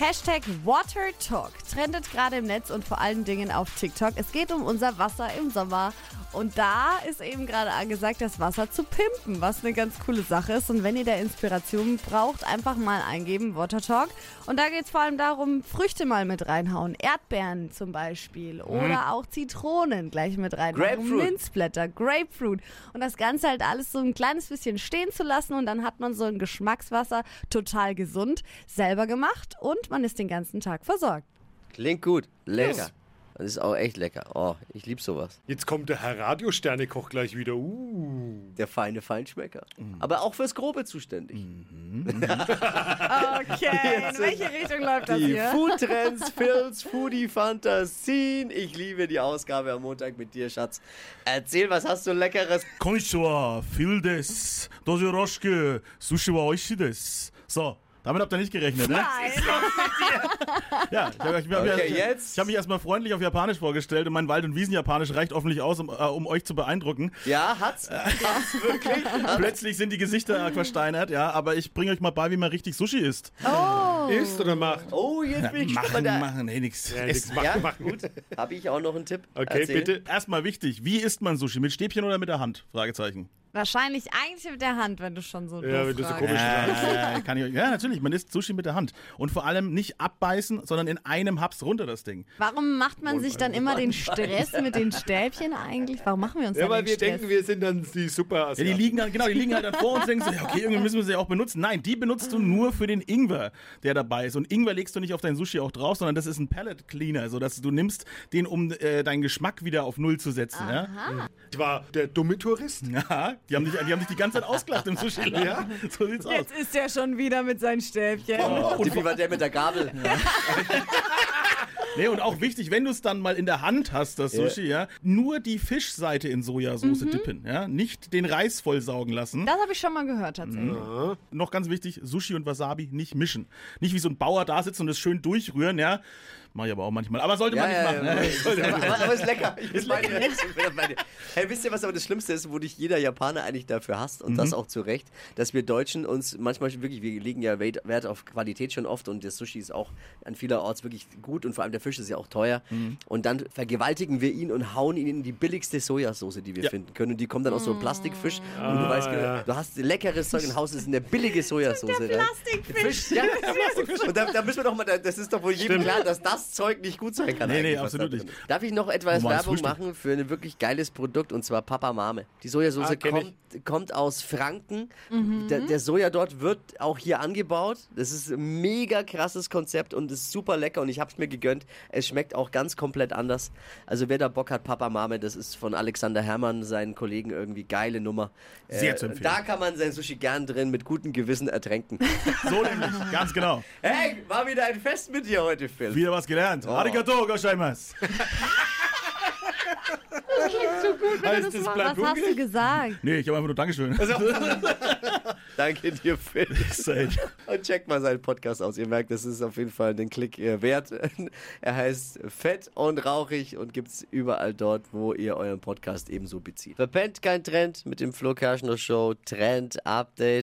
Hashtag Water Talk trendet gerade im Netz und vor allen Dingen auf TikTok. Es geht um unser Wasser im Sommer. Und da ist eben gerade angesagt, das Wasser zu pimpen, was eine ganz coole Sache ist. Und wenn ihr da Inspiration braucht, einfach mal eingeben, Water Talk. Und da geht es vor allem darum, Früchte mal mit reinhauen. Erdbeeren zum Beispiel. Oder auch Zitronen gleich mit reinhauen. Minzblätter, Grapefruit. Und das Ganze halt alles so ein kleines bisschen stehen zu lassen. Und dann hat man so ein Geschmackswasser, total gesund, selber gemacht. Und man ist den ganzen Tag versorgt. Klingt gut. Lecker. Yes. Das ist auch echt lecker. Oh, ich liebe sowas. Jetzt kommt der Herr Radiosternekoch gleich wieder. Uh. Der feine Feinschmecker. Mhm. Aber auch fürs Grobe zuständig. Mhm. okay, in welche Richtung läuft das hier? Die Foodtrends, Films, Foodie Fantasien. Ich liebe die Ausgabe am Montag mit dir, Schatz. Erzähl, was hast du Leckeres? Konnichiwa, viel des, doji roshike, sushi wa oishi des. So, damit habt ihr nicht gerechnet, ne? Nein. Ja, ich habe ich, hab, Okay, ich, hab mich erstmal freundlich auf Japanisch vorgestellt und mein Wald- und Wiesenjapanisch reicht offensichtlich aus, um, äh, um euch zu beeindrucken. Ja, hat's? Hat's wirklich? Plötzlich sind die Gesichter versteinert, ja, aber ich bringe euch mal bei, wie man richtig Sushi isst. Isst oder macht? Oh, jetzt bin ich machen, gespannt. Da machen, hey, nix. Ja, nix macht, ja? macht gut. Habe ich auch noch einen Tipp? Okay, Erzähl. bitte. Erstmal wichtig, wie isst man Sushi? Mit Stäbchen oder mit der Hand? Fragezeichen. Wahrscheinlich eigentlich mit der Hand, wenn du schon so Ja, wenn du so komisch fragst. Äh, kann ich ja, natürlich, man isst Sushi mit der Hand. Und vor allem nicht abbeißen, sondern in einem Haps runter das Ding. Warum macht man sich dann immer den Stress mit den Stäbchen eigentlich? Warum machen wir uns Ja, dann weil den wir Stress? denken, wir sind dann die super Ja, die liegen dann, genau, die liegen halt dann vor uns und denken so, ja, okay, irgendwie müssen wir sie auch benutzen. Nein, die benutzt du nur für den Ingwer, der dabei ist. Und Ingwer legst du nicht auf dein Sushi auch drauf, sondern das ist ein Palette Cleaner, so dass du nimmst den, um äh, deinen Geschmack wieder auf Null zu setzen. Ja? Ich war der dumme Tourist. ja, die haben dich, die haben dich die ganze Zeit ausgelacht im Sushi. Ja, so sieht's aus. Jetzt ist er schon wieder mit seinen Stäbchen. Oh, Tippi war der mit der Gabel. Nee, und auch wichtig, wenn du es dann mal in der Hand hast, das Sushi, ja, nur die Fischseite in Sojasauce dippen, ja, nicht den Reis vollsaugen lassen. Das habe ich schon mal gehört tatsächlich. Noch ganz wichtig, Sushi und Wasabi nicht mischen. Nicht wie so ein Bauer da sitzen und es schön durchrühren, ja. Mach ich aber auch manchmal. Aber sollte Ja, man nicht ja, machen. ja. ne? Aber, nicht aber, ist lecker. Ich. Ich bin bei dir. Hey, wisst ihr, was aber das Schlimmste ist, wo dich jeder Japaner eigentlich dafür hasst und Mhm. das auch zu Recht, dass wir Deutschen uns manchmal wirklich, wir legen ja Wert Wert auf Qualität schon oft und das Sushi ist auch an vielerorts wirklich gut und vor allem der Fisch ist ja auch teuer Mhm. und dann vergewaltigen wir ihn und hauen ihn in die billigste Sojasauce, die wir Ja. finden können und die kommt dann aus so einem Plastikfisch und du weißt, ja. du hast leckeres Zeug und haust es in eine billige Sojasauce rein. Plastikfisch. Fisch, ja, und da, da müssen wir doch mal, das ist doch wohl jedem klar, dass das Zeug nicht gut sein kann. Nee, nee, absolut nicht. Darf ich noch etwas Werbung Frühstück. machen für ein wirklich geiles Produkt und zwar Papa Mame. Die Sojasauce Ah, kommt, kommt aus Franken. Mhm. Der, der Soja dort wird auch hier angebaut. Das ist ein mega krasses Konzept und ist super lecker und ich habe es mir gegönnt. Es schmeckt auch ganz komplett anders. Also wer da Bock hat, Papa Mame, das ist von Alexander Herrmann, seinen Kollegen irgendwie geile Nummer. Äh, Sehr zu empfehlen. Da kann man sein Sushi gern drin mit gutem Gewissen ertränken. So nämlich, ganz genau. hey, war wieder ein Fest mit dir heute, Phil. Wieder was gelernt. Arigato gozaimasu. Heißt das Was bleibt hast du gesagt? Nee, ich habe einfach nur Dankeschön. Danke dir, Phil. Und checkt mal seinen Podcast aus. Ihr merkt, das ist auf jeden Fall den Klick äh, wert. Er heißt Fett und Rauchig und gibt's überall dort, wo ihr euren Podcast ebenso bezieht. Verpennt kein Trend mit dem Flo Kerschner Show Trend Update.